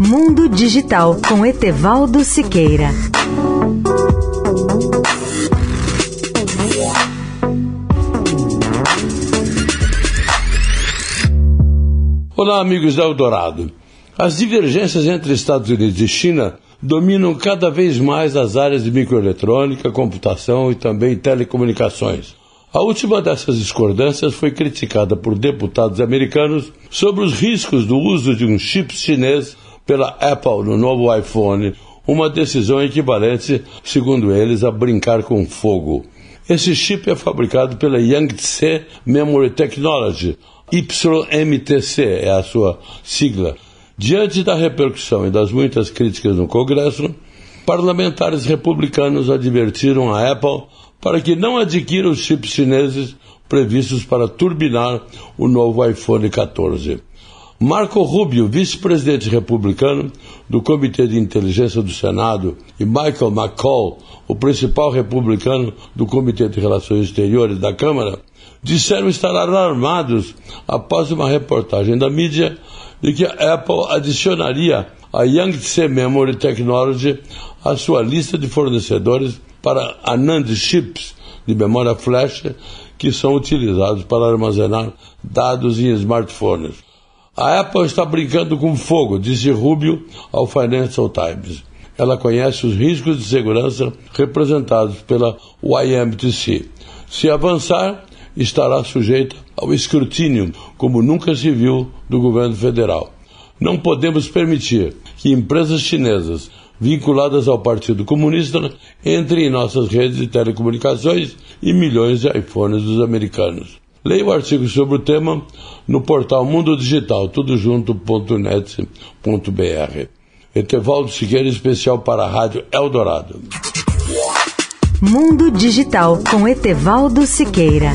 Mundo Digital com Etevaldo Siqueira. Olá, amigos da Eldorado. As divergências entre Estados Unidos e China dominam cada vez mais as áreas de microeletrônica, computação e também telecomunicações. A última dessas discordâncias foi criticada por deputados americanos sobre os riscos do uso de um chip chinês pela Apple no novo iPhone, uma decisão equivalente, segundo eles, a brincar com fogo. Esse chip é fabricado pela Yangtze Memory Technology, YMTC é a sua sigla. Diante da repercussão e das muitas críticas no Congresso, parlamentares republicanos advertiram a Apple para que não adquira os chips chineses previstos para turbinar o novo iPhone 14. Marco Rubio, vice-presidente republicano do Comitê de Inteligência do Senado, e Michael McCall, o principal republicano do Comitê de Relações Exteriores da Câmara, disseram estar alarmados após uma reportagem da mídia de que a Apple adicionaria a Yangtze Memory Technology à sua lista de fornecedores para ANAND chips de memória flash que são utilizados para armazenar dados em smartphones. A Apple está brincando com fogo, disse Rubio ao Financial Times. Ela conhece os riscos de segurança representados pela YMTC. Se avançar, estará sujeita ao escrutínio, como nunca se viu, do governo federal. Não podemos permitir que empresas chinesas vinculadas ao Partido Comunista entrem em nossas redes de telecomunicações e milhões de iPhones dos americanos. Leia o artigo sobre o tema no portal Mundo Digital, tudojunto.net.br. Etevaldo Siqueira, especial para a Rádio Eldorado. Mundo Digital com Etevaldo Siqueira.